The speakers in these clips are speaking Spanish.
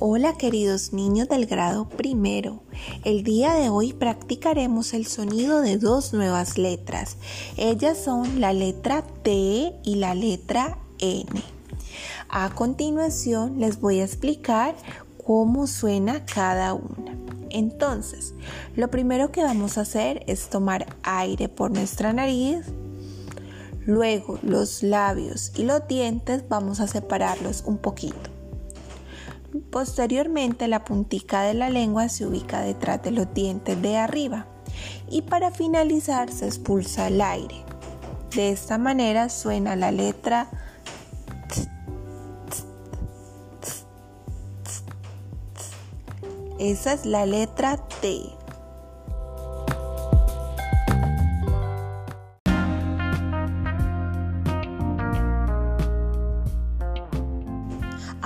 Hola queridos niños del grado primero. El día de hoy practicaremos el sonido de dos nuevas letras. Ellas son la letra T y la letra N. A continuación les voy a explicar cómo suena cada una. Entonces, lo primero que vamos a hacer es tomar aire por nuestra nariz. Luego los labios y los dientes vamos a separarlos un poquito. Posteriormente la puntica de la lengua se ubica detrás de los dientes de arriba y para finalizar se expulsa el aire. De esta manera suena la letra Esa es la letra T.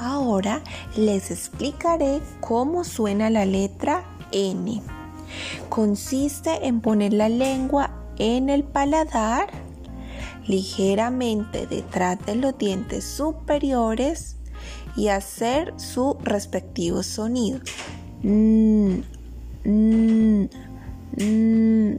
Ahora les explicaré cómo suena la letra N. Consiste en poner la lengua en el paladar, ligeramente detrás de los dientes superiores y hacer su respectivo sonido. Mm, mm, mm,